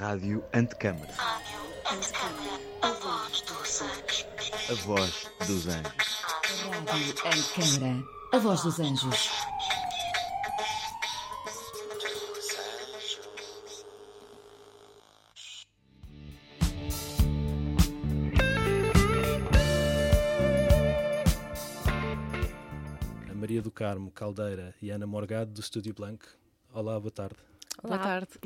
Rádio Antecâmara. Rádio Antecâmara, a voz dos anjos. A voz dos anjos. Rádio Antecâmara, a voz dos anjos. A Maria do Carmo Caldeira e Ana Morgado do Estúdio Blanco. Olá, boa tarde. Boa tarde.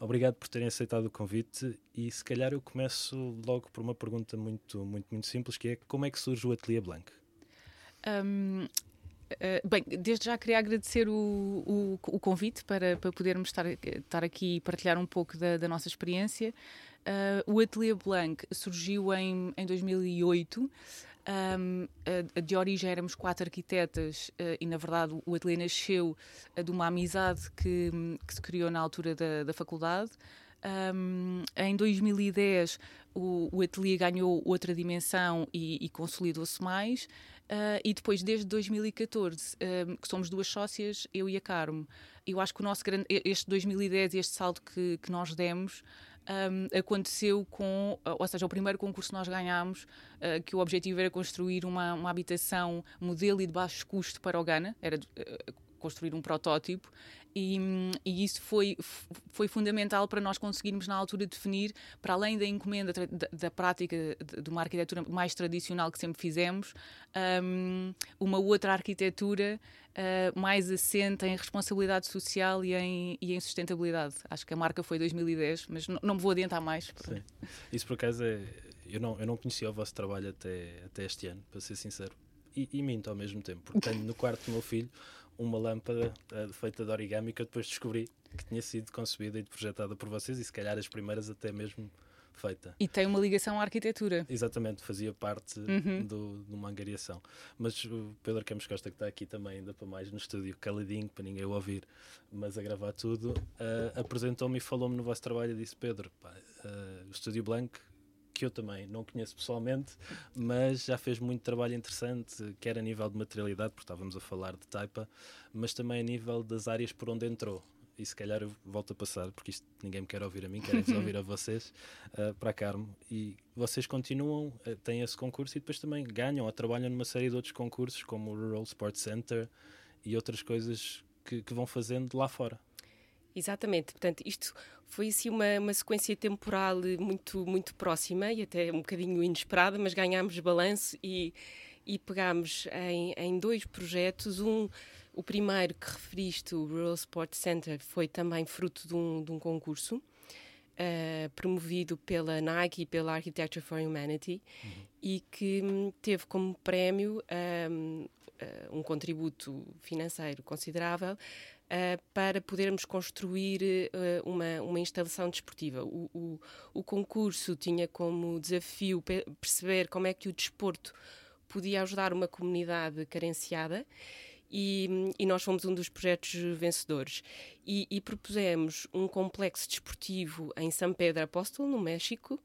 Obrigado por terem aceitado o convite e se calhar eu começo logo por uma pergunta muito, muito, muito simples que é como é que surge o Ateliê Blanc? Um, uh, bem, desde já queria agradecer o, o, o convite para, para podermos estar, estar aqui e partilhar um pouco da, da nossa experiência. Uh, o Ateliê Blanc surgiu em, em 2008. Um, uh, de origem éramos quatro arquitetas uh, e, na verdade, o ateliê nasceu uh, de uma amizade que, que, se criou na altura da, da faculdade. Um, em 2010, o, o ateliê ganhou outra dimensão e, e consolidou-se mais. e depois, desde 2014, que somos duas sócias, eu e a Carmo. Eu acho que o nosso grande, este 2010, este salto que, que nós demos, um, aconteceu com, ou seja, o primeiro concurso que nós ganhámos, uh, que o objetivo era construir uma, uma habitação modelo e de baixo custo para o Ghana, era uh, construir um protótipo, e, e, isso foi, foi fundamental para nós conseguirmos, na altura, definir, para além da encomenda da, da prática de uma arquitetura mais tradicional que sempre fizemos, um, uma outra arquitetura uh, mais assente em responsabilidade social e em, e em, sustentabilidade. Acho que a marca foi 2010, mas não, não me vou adiantar mais. Sim. Isso, por acaso, é, eu, não, eu não conhecia o vosso trabalho até, até este ano, para ser sincero. E, e minto ao mesmo tempo, porque tenho no quarto do meu filho uma lâmpada uh, feita de origami que eu depois descobri que tinha sido concebida e projetada por vocês e se calhar as primeiras até mesmo feita. E tem uma ligação à arquitetura. Exatamente, fazia parte uhum. do, de uma angariação. Mas o Pedro Campos Costa, que está aqui também, ainda para mais no estúdio, caladinho, para ninguém o ouvir, mas a gravar tudo, uh, apresentou-me e falou-me no vosso trabalho e disse: Pedro, pá, uh, o Estúdio Blanco que eu também não conheço pessoalmente, mas já fez muito trabalho interessante, quer a nível de materialidade, porque estávamos a falar de taipa, mas também a nível das áreas por onde entrou. E se calhar eu volto a passar, porque isto ninguém me quer ouvir a mim, querem ouvir a vocês, uh, para a Carmo. E vocês continuam, uh, têm esse concurso e depois também ganham ou trabalham numa série de outros concursos, como o Rural Sports Center e outras coisas que, que vão fazendo lá fora. Exatamente, portanto, isto foi assim uma, uma sequência temporal muito, muito próxima e até um bocadinho inesperada, mas ganhámos balanço e, e pegámos em, em dois projetos. Um, o primeiro que referiste, o Rural Sports Center, foi também fruto de um, de um concurso. Uh, promovido pela Nike e pela Architecture for Humanity uhum. e que um, teve como prémio um, uh, um contributo financeiro considerável uh, para podermos construir uh, uma, uma instalação desportiva. O, o, o, concurso tinha como desafio perceber como é que o desporto podia ajudar uma comunidade carenciada. E, e, nós fomos um dos projetos vencedores. E, e, propusemos um complexo desportivo em São Pedro Apóstolo, no México,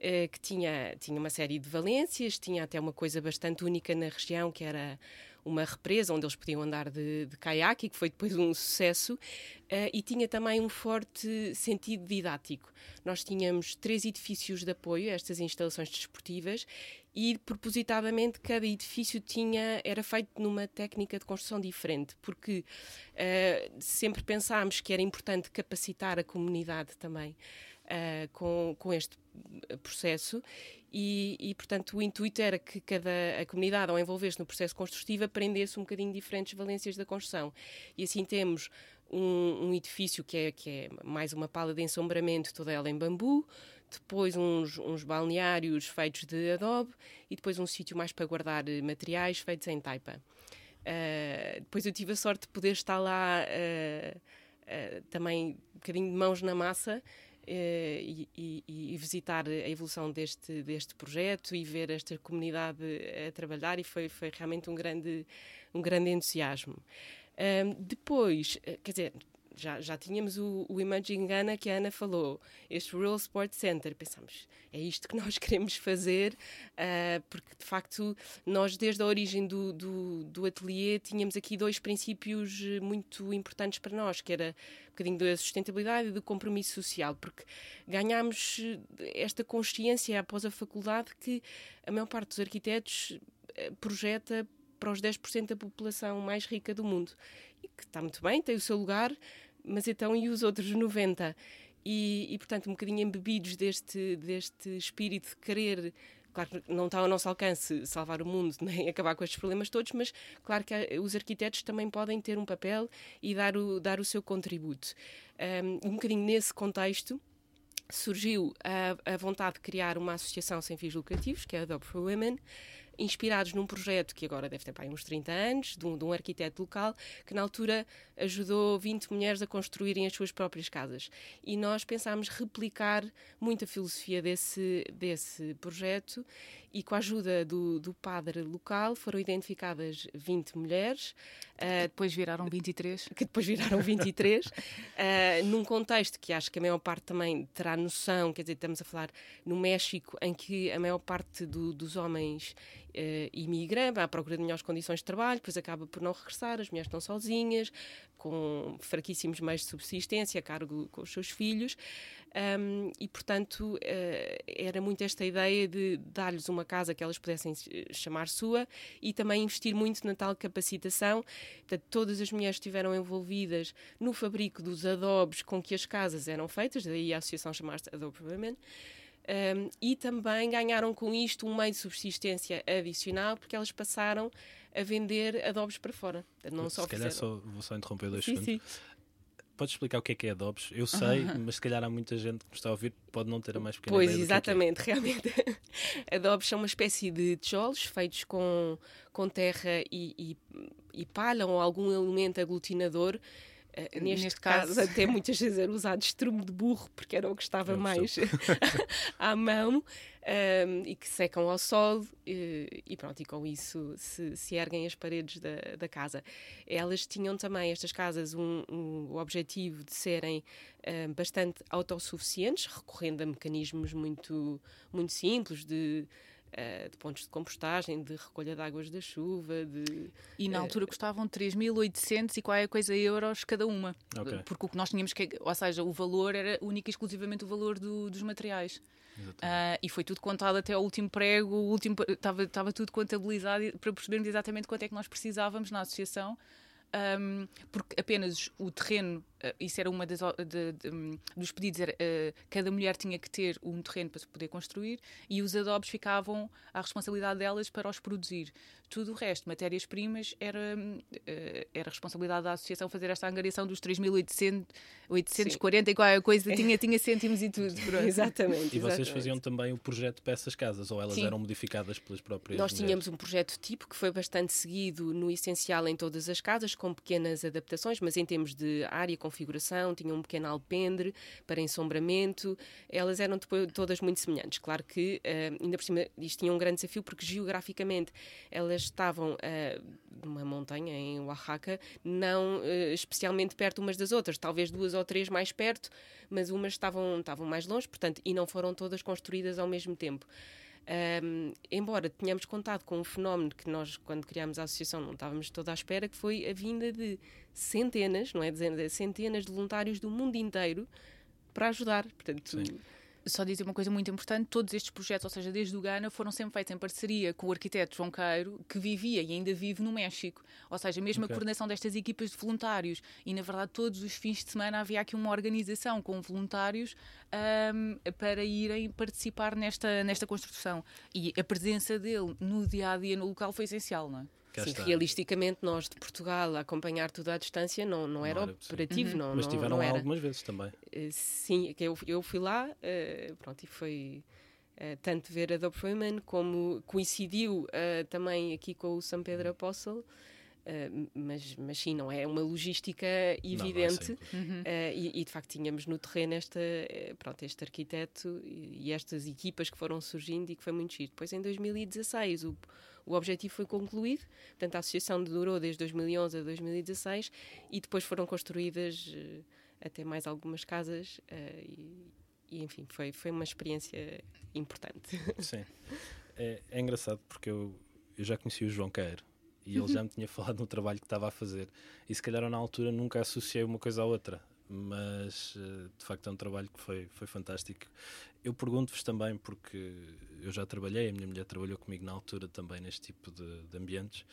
eh, que tinha, tinha uma série de valências, tinha até uma coisa bastante única na região, que era uma represa onde eles podiam andar de, de caiaque, que foi depois um sucesso, uh, e tinha também um forte sentido didático. Nós tínhamos três edifícios de apoio a estas instalações desportivas e propositadamente cada edifício tinha era feito numa técnica de construção diferente, porque uh, sempre pensámos que era importante capacitar a comunidade também uh, com, com este processo e, e, portanto, o intuito era que cada a comunidade, ao envolver-se no processo construtivo, aprendesse um bocadinho diferentes valências da construção. E assim temos um, um, edifício que é, que é mais uma pala de ensombramento, toda ela em bambu, depois uns, uns balneários feitos de adobe e depois um sítio mais para guardar materiais feitos em taipa. Uh, depois eu tive a sorte de poder estar lá uh, uh, também um bocadinho de mãos na massa eh, e, e, e, visitar a evolução deste, deste projeto e ver esta comunidade a trabalhar e foi, foi realmente um grande, um grande entusiasmo. Um, depois, eh, quer dizer, já, já tínhamos o, o Imaging Ghana que a Ana falou, este Rural Sport Center. Pensamos, é isto que nós queremos fazer, uh, porque de facto nós desde a origem do, do, do ateliê tínhamos aqui dois princípios eh, muito importantes para nós, que era um bocadinho da sustentabilidade e do compromisso social, porque ganhámos eh, esta consciência após a faculdade que a maior parte dos arquitetos projeta para os 10% da população mais rica do mundo. E que está muito bem, tem o seu lugar, mas então e os outros 90%? E, e portanto, um bocadinho embebidos deste, deste espírito de querer claro que não está ao nosso alcance salvar o mundo nem acabar com estes problemas todos, mas claro que os arquitetos também podem ter um papel e dar o, dar o seu contributo. Um, um bocadinho nesse contexto surgiu a, a vontade de criar uma associação sem fins lucrativos, que é a Adobe for Women, inspirados num projeto que agora deve ter para uns 30 anos, de um, de um, arquiteto local, que na altura ajudou 20 mulheres a construírem as suas próprias casas. E nós pensámos replicar muito a filosofia desse, desse projeto e com a ajuda do, do padre local foram identificadas 20 mulheres. Que uh, depois viraram 23. Que depois viraram 23, uh, num contexto que acho que a maior parte também terá noção, quer dizer, estamos a falar no México, em que a maior parte do, dos homens uh, imigra à procura de melhores condições de trabalho, depois acaba por não regressar, as mulheres estão sozinhas, com fraquíssimos meios de subsistência, a cargo com os seus filhos. Um, e, portanto, uh, era muito esta ideia de dar-lhes uma casa que elas pudessem chamar sua e também investir muito na tal capacitação. Portanto, todas as mulheres estiveram envolvidas no fabrico dos adobes com que as casas eram feitas, daí a associação chamar-se Adobe Women. Um, e também ganharam com isto um meio de subsistência adicional, porque elas passaram a vender adobes para fora. Não se só calhar só, vou só interromper dois sim, segundos. Sim. Podes explicar o que é que é adobes? Eu sei, mas se calhar há muita gente que está a ouvir pode não ter a mais pequena pois, ideia. Pois, exatamente, que é que é. realmente. adobes são uma espécie de tijolos feitos com, com terra e, e, e palha ou algum elemento aglutinador neste, neste caso, caso, até muitas vezes era usado estrume de burro, porque era o que estava mais à mão, um, ehm, e que secam ao sol, e, e, pronto, e com isso se, se erguem as paredes da, da casa. Elas tinham também, estas casas, um, um, o objetivo de serem um, ehm, bastante autossuficientes, recorrendo a mecanismos muito, muito simples de Uh, de pontos de compostagem, de recolha de águas da chuva. De, e na uh, altura custavam 3.800 e qual é a coisa euros cada uma. Okay. Porque o que nós tínhamos que. Ou seja, o valor era único e exclusivamente o valor do, dos materiais. Uh, e foi tudo contado até ao último prego, estava tudo contabilizado para percebermos exatamente quanto é que nós precisávamos na associação um, porque apenas o terreno, isso era uma das de, de, um, dos pedidos, era, uh, cada mulher tinha que ter um terreno para se poder construir e os adobes ficavam à responsabilidade delas para os produzir. Tudo o resto, matérias-primas, era, uh, era responsabilidade da associação fazer esta angariação dos 3.840 e qualquer coisa, tinha, tinha cêntimos e tudo. exatamente. E vocês faziam também o projeto para essas casas ou elas Sim. eram modificadas pelas próprias Nós tínhamos mulheres? um projeto tipo que foi bastante seguido no essencial em todas as casas, com pequenas adaptações, mas em termos de área, configuração, tinham um pequeno alpendre para ensombramento, elas eram depois todas muito semelhantes. Claro que, uh, ainda por cima, isto tinha um grande desafio, porque geograficamente elas estavam uh, numa montanha em Oaxaca, não uh, especialmente perto umas das outras, talvez duas ou três mais perto, mas umas estavam, estavam mais longe, portanto, e não foram todas construídas ao mesmo tempo. Um, embora tenhamos contado com um fenómeno que nós, quando criámos a associação, não estávamos toda à espera, que foi a vinda de centenas, não é dizer centenas de voluntários do mundo inteiro para ajudar. Portanto, Sim só dizer uma coisa muito importante: todos estes projetos, ou seja, desde o Ghana, foram sempre feitos em parceria com o arquiteto João Queiro, que vivia e ainda vive no México. Ou seja, mesmo okay. a coordenação destas equipas de voluntários. E, na verdade, todos os fins de semana havia aqui uma organização com voluntários um, para irem participar nesta, nesta construção. E a presença dele no dia a dia no local foi essencial, não é? Sim, realisticamente, nós de Portugal a acompanhar tudo à distância não, não, não era, era, operativo. Uhum. Não, Mas tiveram não, lá algumas vezes também. Uh, sim, eu, eu fui lá, uh, pronto, e foi uh, tanto ver a Dope Women como coincidiu também aqui com o São Pedro Apóstolo. Uh, mas, mas sim, não é uma logística evidente. Não, não é uh, e, e, de facto tínhamos no terreno esta, pronto, este arquiteto e, e, estas equipas que foram surgindo e que foi muito giro. Depois em 2016 o, o objetivo foi concluído, portanto a associação durou desde 2011 a 2016 e depois foram construídas uh, até mais algumas casas e, e, enfim, foi, foi uma experiência importante. Sim, é, é engraçado porque eu, eu já conheci o João Queiro e ele já me tinha falado no trabalho que estava a fazer. E se calhar na altura nunca associei uma coisa à outra, mas eh, de facto é um trabalho que foi, foi fantástico. Eu pergunto-vos também, porque eu já trabalhei, a minha mulher trabalhou comigo na altura também neste tipo de, de ambientes,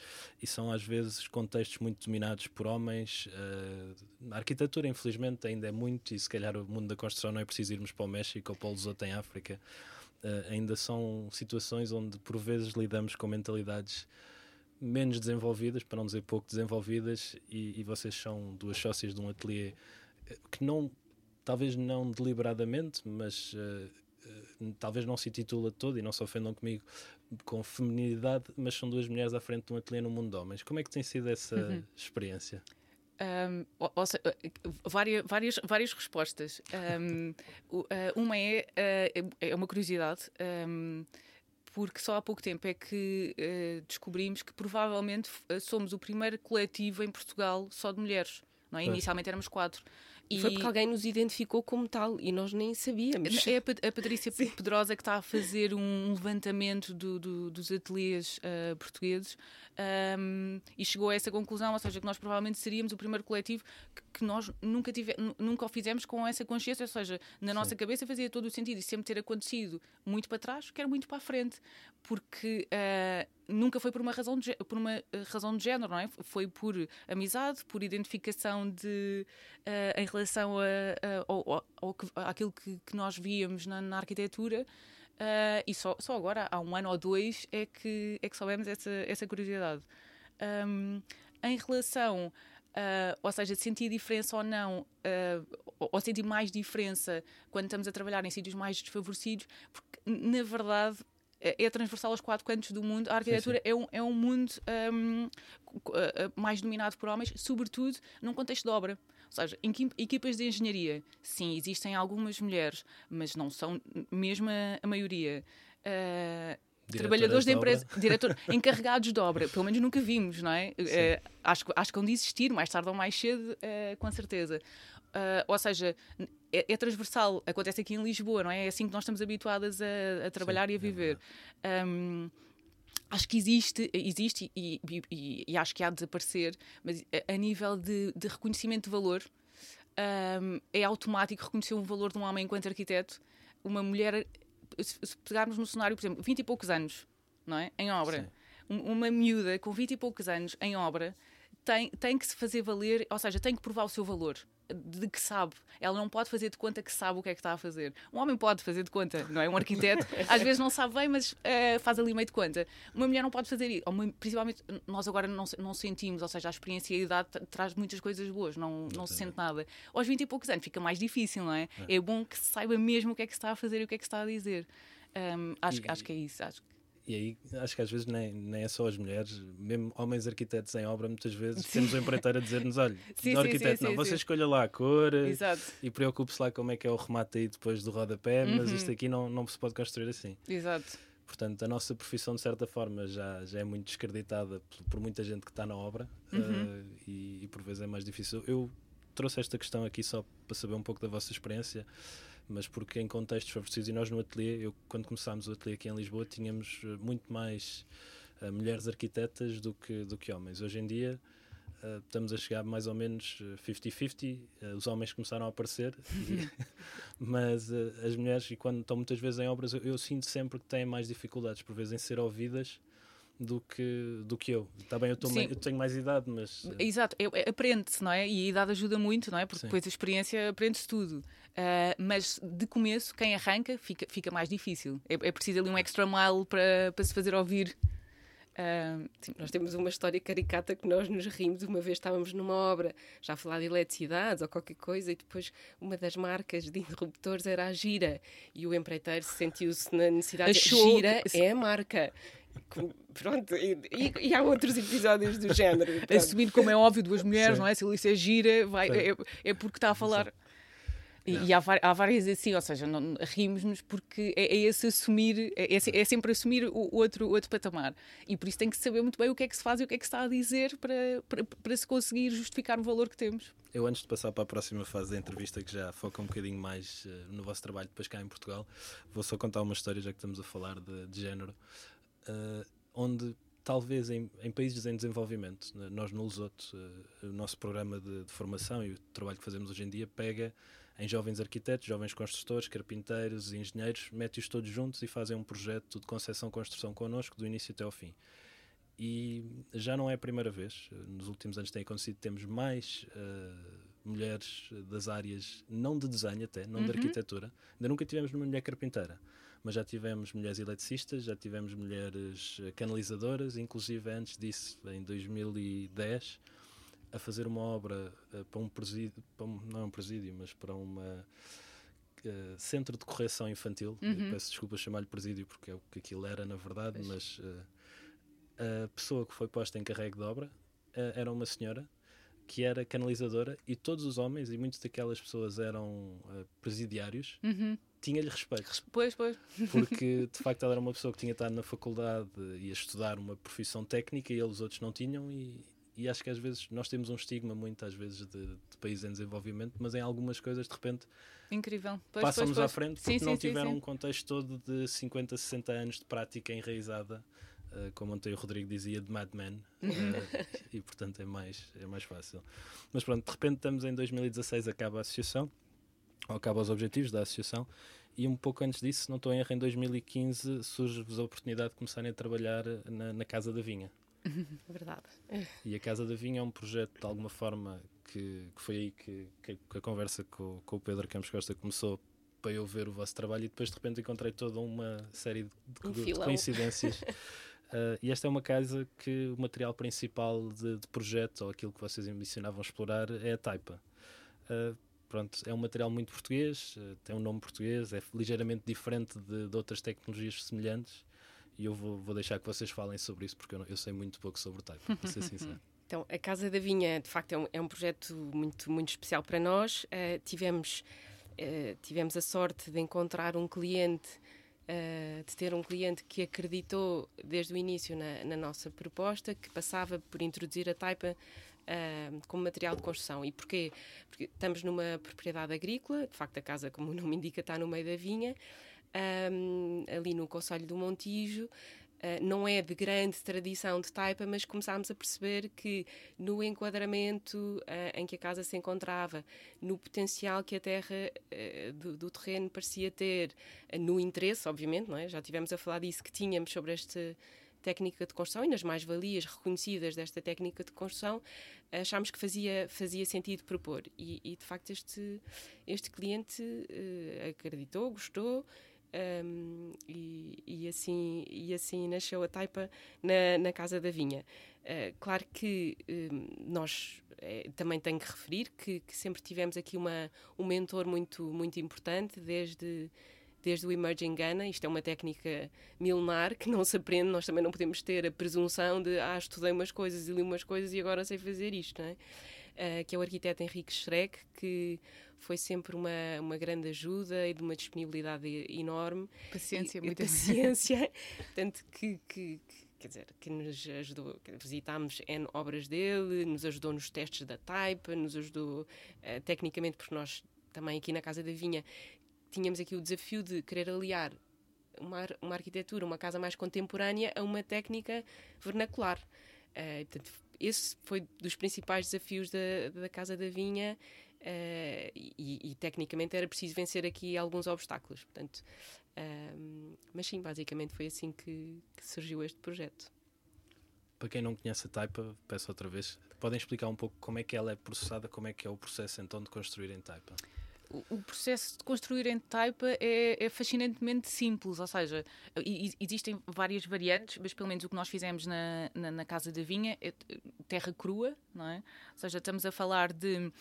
e são às vezes contextos muito dominados por homens. Uh, a arquitetura, infelizmente, ainda é muito, e se calhar o mundo da construção não é preciso irmos para o México ou para o Lesoto em África. Uh, ainda são situações onde por vezes lidamos com mentalidades menos desenvolvidas, para não dizer pouco desenvolvidas, e, e vocês são duas sócias de um ateliê eh, que não, talvez não deliberadamente, mas uh, uh, talvez não se intitula todo, e não se ofendam comigo, com feminilidade, mas são duas mulheres à frente de um ateliê no mundo de homens. Como é que tem sido essa uhum. experiência? Um, ou, ou seja, várias, várias, várias respostas. Um, uma é, é uma curiosidade. Um, porque só há pouco tempo é que uh, descobrimos que provavelmente somos o primeiro coletivo em Portugal só de mulheres. Não é? Inicialmente éramos quatro. E foi porque alguém nos identificou como tal e nós nem sabíamos. É a, Patrícia Sim. Pedrosa que está a fazer um levantamento do, do, dos ateliês uh, portugueses um, e chegou a essa conclusão, ou seja, que nós provavelmente seríamos o primeiro coletivo que, que nós nunca, tive, nunca o fizemos com essa consciência, ou seja, na nossa Sim. cabeça fazia todo o sentido e sempre ter acontecido muito para trás, quer muito para a frente, porque uh, nunca foi por uma razão de, por uma eh, razão de género, não é? Foi por amizade, por identificação de uh, em relação a, a, ao, àquilo que, que nós víamos na, na arquitetura. Uh, e só, só agora, há um ano ou dois, é que, é que soubemos essa, essa curiosidade. Um, em relação, uh, ou seja, sentir diferença ou não, uh, ou sentir mais diferença quando estamos a trabalhar em sítios mais desfavorecidos, porque na verdade é, é transversal aos quatro cantos do mundo. A arquitetura sim, sim. É, um, é um mundo um, mais dominado por homens, sobretudo num contexto de obra. Ou seja, em equipas de engenharia, sim, existem algumas mulheres, mas não são mesmo a, a maioria. Uh, trabalhadores de, empresa, diretor, encarregados de obra, pelo menos nunca vimos, não é? Uh, acho, acho que vão de existir, mais tarde ou mais cedo, uh, com certeza. Uh, ou seja, é, é, transversal, acontece aqui em Lisboa, não é? É assim que nós estamos habituadas a, a trabalhar Sim, e a é viver. É um, acho que existe, existe e, e, e, acho que há de desaparecer, mas a, a nível de, de, reconhecimento de valor, um, é automático reconhecer um valor de um homem enquanto arquiteto. Uma mulher, se, se pegarmos no cenário, por exemplo, 20 e poucos anos, não é? Em obra. Um, uma miúda com 20 e poucos anos em obra tem, tem que se fazer valer, ou seja, tem que provar o seu valor de que sabe. Ela não pode fazer de conta que sabe o que é que está a fazer. Um homem pode fazer de conta, não é? Um arquiteto às vezes não sabe bem, mas uh, faz ali meio de conta. Uma mulher não pode fazer isso. Uma, principalmente nós agora não, não sentimos, ou seja, a experiência e a idade traz muitas coisas boas, não, não se sente nada. Aos 20 e poucos anos fica mais difícil, não é? É, é bom que se saiba mesmo o que é que se está a fazer e o que é que se está a dizer. Um, acho, e, acho que é isso. Acho que e aí acho que às vezes nem, nem é só as mulheres, mesmo homens arquitetos em obra, muitas vezes sim. temos um empreiteiro a dizer-nos: olha, sim, arquiteto, sim, não, você escolha lá a cor Exato. e preocupe-se lá como é que é o remate aí depois do rodapé, uhum. mas isto aqui não, não se pode construir assim. Exato. Portanto, a nossa profissão, de certa forma, já, já é muito descreditada por, por muita gente que está na obra uhum. uh, e, e por vezes é mais difícil. Eu trouxe esta questão aqui só para saber um pouco da vossa experiência mas porque em contextos favorecidos, e nós no ateliê, eu, quando começámos o ateliê aqui em Lisboa, tínhamos eh, muito mais uh, mulheres arquitetas do que, do que homens. Hoje em dia uh, estamos a chegar mais ou menos 50-50, uh, os homens começaram a aparecer, e, mas as mulheres, e quando estão muitas vezes em obras, eu, eu, sinto sempre que têm mais dificuldades, por vezes, em ser ouvidas do que, do que eu. Está bem, eu, eu tenho mais idade, mas. Exato, aprende-se, não é? E a idade ajuda muito, não é? Porque Sim. depois a experiência aprende-se tudo. Uh, mas de começo, quem arranca fica, fica mais difícil. É, é preciso ali um extra mile para, para se fazer ouvir. Uh, sim, nós temos uma história caricata que nós nos rimos. Uma vez estávamos numa obra já a falar de eletricidade ou qualquer coisa, e depois uma das marcas de interruptores era a Gira. E o empreiteiro sentiu-se na necessidade Achou de Gira é a marca. Pronto, e, e, há outros episódios do género. Assumindo, como é óbvio, duas mulheres, Sim. não é? Se Alice é gira, vai, é, é, porque está a falar. E, e há, há, várias assim, ou seja, rimos-nos porque é, é, esse assumir, é, é, é sempre assumir o outro, outro patamar. E por isso tem que saber muito bem o que é que se faz e o que é que se está a dizer para, para, para se conseguir justificar o valor que temos. Eu, antes de passar para a próxima fase da entrevista, que já foca um bocadinho mais uh, no vosso trabalho depois cá em Portugal, vou só contar uma história, já que estamos a falar de, de género, uh, onde talvez em, em, países em desenvolvimento, nós no Lesoto, uh, o nosso programa de, de formação e o trabalho que fazemos hoje em dia pega em jovens arquitetos, jovens construtores, carpinteiros e engenheiros, mete-os todos juntos e fazem um projeto de concepção-construção connosco, do início até ao fim. E já não é a primeira vez, nos últimos anos tem acontecido, temos mais uh, mulheres das áreas, não de desenho até, não uhum. de arquitetura, ainda nunca tivemos uma mulher carpinteira, mas já tivemos mulheres eletricistas, já tivemos mulheres canalizadoras, inclusive antes disso, em 2010, a fazer uma obra uh, para um presídio, para um, não é um presídio, mas para uma uh, centro de correção infantil. Uhum. Peço desculpa chamar-lhe presídio porque é o que aquilo era na verdade, pois. mas uh, a pessoa que foi posta em carrego de obra era uma senhora que era canalizadora e todos os homens e muitas daquelas pessoas eram presidiários. Uhum tinha-lhe respeito. Pois, pois. Porque de facto ela era uma pessoa que tinha estado na faculdade e a estudar uma profissão técnica e eles outros não tinham e, e acho que às vezes nós temos um estigma muitas vezes de, de países em desenvolvimento, mas em algumas coisas de repente Incrível. passam-nos à frente porque sim, não sim, tiveram sim, um contexto todo de 50, 60 anos de prática enraizada, uh, como ontem o Rodrigo dizia, de Mad Men, uh, e portanto é mais, é mais fácil. Mas pronto, de repente estamos em 2016, acaba a associação, ou acaba os objetivos da associação, e um pouco antes disso, não estou em erro, em 2015 surge-vos a oportunidade de começarem a trabalhar na, na Casa da Vinha. Verdade. E a Casa da Vinha é um projeto, de alguma forma, que, que foi aí que, que, a conversa com, com o Pedro Campos Costa começou para eu ver o vosso trabalho e depois de repente encontrei toda uma série de, um de coincidências. uh, e esta é uma casa que o material principal de, de, projeto, ou aquilo que vocês ambicionavam explorar, é a taipa. Uh, pronto, é um material muito português, uh, tem um nome português, é ligeiramente diferente de, de outras tecnologias semelhantes e eu vou, vou deixar que vocês falem sobre isso porque eu, não, eu sei muito pouco sobre o type, para ser sincero. Então, a Casa da Vinha, de facto, é um, é um projeto muito, muito especial para nós. Uh, tivemos, uh, tivemos a sorte de encontrar um cliente, uh, de ter um cliente que acreditou desde o início na, na nossa proposta, que passava por introduzir a Taipa como material de construção. E porquê? Porque estamos numa propriedade agrícola, de facto, a casa, como o nome indica, está no meio da vinha um, ali no Conselho do Montijo. Uh, não é de grande tradição de taipa, mas começámos a perceber que no enquadramento uh, em que a casa se encontrava, no potencial que a terra uh, do, do, terreno parecia ter, no interesse, obviamente, não é? já tivemos a falar disso que tínhamos sobre esta técnica de construção e nas mais-valias reconhecidas desta técnica de construção, achámos que fazia, fazia sentido propor. E, e de facto, este, este cliente acreditou, gostou um, e, e, assim, e assim nasceu a Taipa na, na Casa da Vinha. Uh, claro que um, nós é, também tenho que referir que, que, sempre tivemos aqui uma, um mentor muito, muito importante, desde, desde o Emerging Ghana. Isto é uma técnica milenar que não se aprende, nós também não podemos ter a presunção de ah, estudei umas coisas e li umas coisas e agora sei fazer isto, não é? Uh, que é o arquiteto Henrique Schreck, que foi sempre uma, uma grande ajuda e de uma disponibilidade enorme. Paciência, e, muita paciência. Tanto que, que, que, quer dizer, que nos ajudou, visitámos N obras dele, nos ajudou nos testes da Type, nos ajudou uh, tecnicamente, porque nós também aqui na Casa da Vinha tínhamos aqui o desafio de querer aliar uma, uma arquitetura, uma casa mais contemporânea a uma técnica vernacular. Uh, portanto, esse foi dos principais desafios da, da Casa da Vinha Uh, e, e, tecnicamente era preciso vencer aqui alguns obstáculos. Portanto, uh, mas sim, basicamente foi assim que, que, surgiu este projeto. Para quem não conhece a Taipa, peço outra vez, podem explicar um pouco como é que ela é processada, como é que é o processo então de construir em Taipa? O processo de construir em Taipa é, é, fascinantemente simples, ou seja, existem várias variantes, mas pelo menos o que nós fizemos na, na, na Casa da Vinha é terra crua, não é? Ou seja, estamos a falar de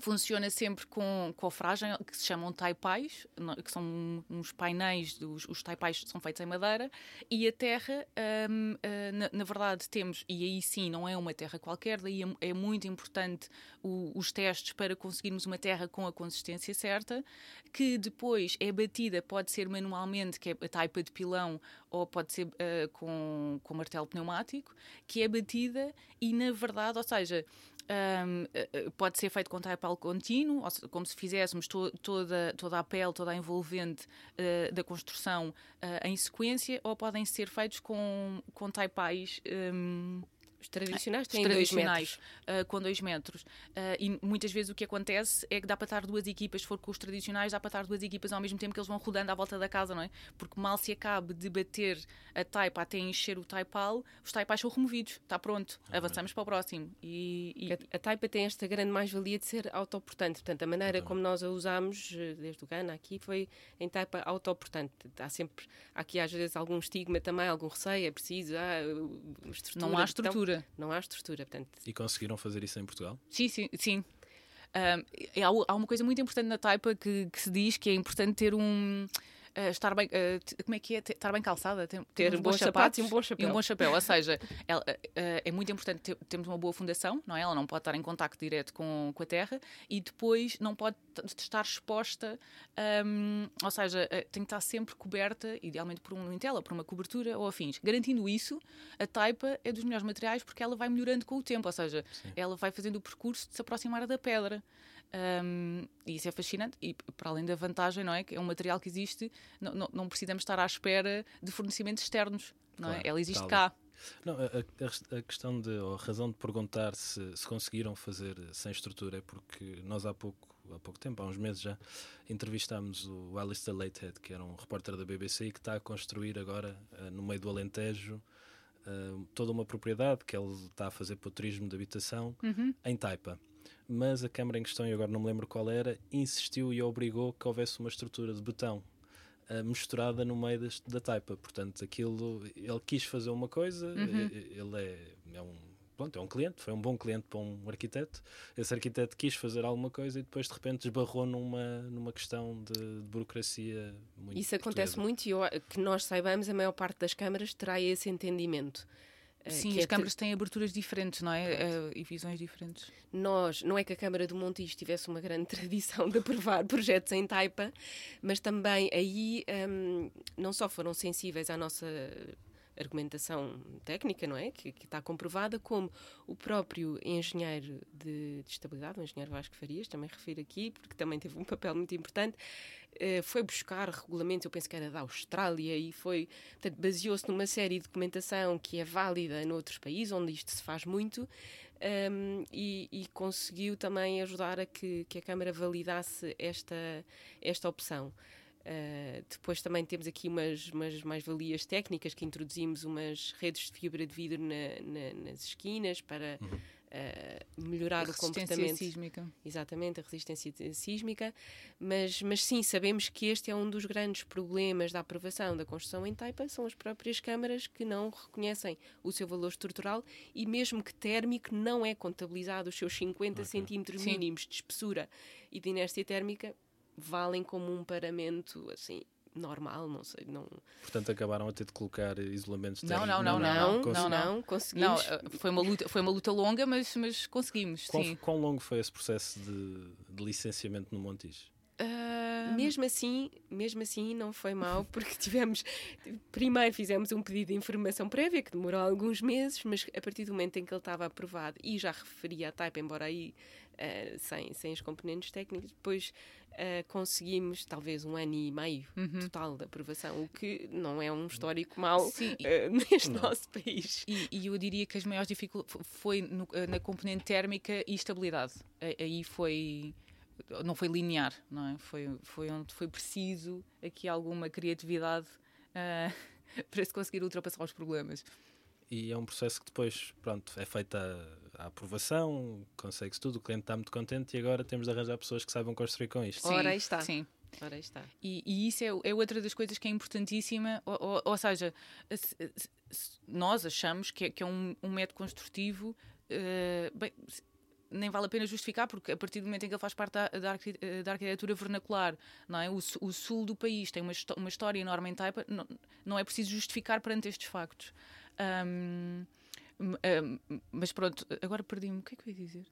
Funciona sempre com cofragem, que se chamam taipais, que são uns painéis, dos, os taipais são feitos em madeira, e a terra, hum, ah, na, na verdade, temos, e aí sim, não é uma terra qualquer, daí é, é muito importante o- os testes para conseguirmos uma terra com a consistência certa, que depois é batida, pode ser manualmente, que é a taipa de pilão, ou pode ser ah, com, com martelo pneumático, que é batida e, na verdade, ou seja, um, eh, eh, pode ser feito com taipal contínuo, ou como se fizéssemos to- toda, toda a pele, toda a envolvente eh, da construção eh, em sequência, ou podem ser feitos com, com taipais um, Os tradicionais os têm dois tradicionais, metros. ah, com 2 metros. Ah, e muitas vezes o que acontece é que dá para estar duas equipas, se for com os tradicionais, dá para estar duas equipas ao mesmo tempo que eles vão rodando à volta da casa, não é? Porque mal se acabe de bater a taipa até encher o taipal, os taipais são removidos, está pronto, avançamos para o próximo. E, e- A, a taipa tem esta grande mais-valia de ser autoportante. Portanto, a maneira como nós a usamos, eh, desde o Gana aqui, foi em taipa autoportante. Há sempre, aqui às vezes algum estigma também, algum receio, é preciso, ah, uh, estrutura. não há Então, estrutura. não há estrutura, portanto, E conseguiram fazer isso em Portugal? Sim, sim, sim. E há, há uma coisa muito importante na taipa que, que se diz que é importante ter um. Ah, estar bem. t- como é que é? Ter- Estar bem calçada? Ter, Ter uns bons sapatos e um bom chapéu. E um bom chapéu. Ou seja, ela, ah, é muito importante ter, termos uma boa fundação, não é? Ela não pode estar em contacto direto com, com a terra e depois não pode estar exposta. ahm, ou seja, tem que estar sempre coberta, idealmente por um lintel ou por uma cobertura ou afins. Garantindo isso, a taipa é dos melhores materiais porque ela vai melhorando com o tempo, ou seja, ela vai fazendo o percurso de se aproximar da pedra. Um, e isso é fascinante, e para além da vantagem, não é? Que é um material que existe, não, não, não precisamos estar à espera de fornecimentos externos, não é? Claro, Ela existe tal. cá. Não, a, a- a questão de, ou a razão de perguntar se, se conseguiram fazer sem estrutura é porque nós há pouco, há pouco tempo, há uns meses já, entrevistámos o Alistair Latehead, que era um repórter da BBC e que está a construir agora, eh, no meio do Alentejo, eh, toda uma propriedade que ele está a fazer para o turismo de habitação em Taipa. Mas a Câmara em questão, e agora não me lembro qual era, insistiu e obrigou que houvesse uma estrutura de betão eh, misturada no meio das- da taipa. Portanto, aquilo, ele quis fazer uma coisa, eh, ele é, é um. Pronto, é um cliente, foi um bom cliente para um arquiteto. Esse arquiteto quis fazer alguma coisa e depois de repente esbarrou numa, numa questão de, de burocracia muito. isso acontece portuguesa. muito e eu, que nós saibamos, a maior parte das câmaras terá esse entendimento. Eh, Sim, as é câmaras têm aberturas diferentes, não é? Eh, e visões diferentes. nós, não é que a Câmara do Montijo tivesse uma grande tradição de aprovar projetos em taipa, mas também aí hum, não só foram sensíveis à nossa argumentação técnica, não é? Que, está comprovada, como o próprio engenheiro de, de estabilidade, o engenheiro Vasco Farias, também refiro aqui, porque também teve um papel muito importante, eh, foi buscar regulamentos, eu penso que era da Austrália, e foi, portanto, baseou-se numa série de documentação que é válida noutros países, onde isto se faz muito, um, e, e conseguiu também ajudar a que, que a Câmara validasse esta, esta opção. Uh, depois também temos aqui umas, umas mais-valias técnicas que introduzimos umas redes de fibra de vidro na- na- nas esquinas para uh, melhorar o Resistência comportamento sísmica. exatamente a resistência sísmica, mas, mas sim, sabemos que este é um dos grandes problemas da aprovação da construção em Taipa, são as próprias câmaras que não reconhecem o seu valor estrutural e mesmo que térmico não é contabilizado os seus 50 centímetros Sim. mínimos de espessura e de inércia térmica valem como um paramento assim normal, não sei, não Portanto, acabaram a ter de colocar isolamentos Não, não, não, não, não, não, não. não, conseguimos. Não, eh, foi uma luta, foi uma luta longa, mas, mas conseguimos, Quão, sim. quão longo foi esse processo de, de licenciamento no Montijo? Ah, Mesmo assim, mesmo assim não foi mal, porque tivemos primeiro fizemos um pedido de informação prévia que demorou alguns meses, mas a partir do momento em que ele estava aprovado e já referia a Type, embora aí eh, sem, sem os componentes técnicos, depois eh, conseguimos talvez um ano e meio total de aprovação, o que não é um histórico mau Sim, eh, neste nosso país. E, e eu diria que as maiores dificuldades foi no- na componente térmica e estabilidade. Aí foi não foi linear, não é? Foi foi onde foi preciso aqui alguma criatividade ah, para se conseguir ultrapassar os problemas. E é um processo que depois, pronto, é feita a, aprovação, consegue-se tudo, o cliente está muito contente e agora temos de arranjar pessoas que saibam construir com isto. Ora, Sim, aí está. Sim. Ora, aí está. E, e isso é, é outra das coisas que é importantíssima, ou, ou- ou seja, se- se- se nós achamos que é, que é um, um método construtivo, eh, bem, nem vale a pena justificar, porque a partir do momento em que ele faz parte da, da, da arquitetura vernacular, não é? O, o, sul do país tem uma, uma história enorme em Taipa, não, não é preciso justificar perante estes factos. Um, um, mas pronto, agora perdi-me. O que é que eu ia dizer?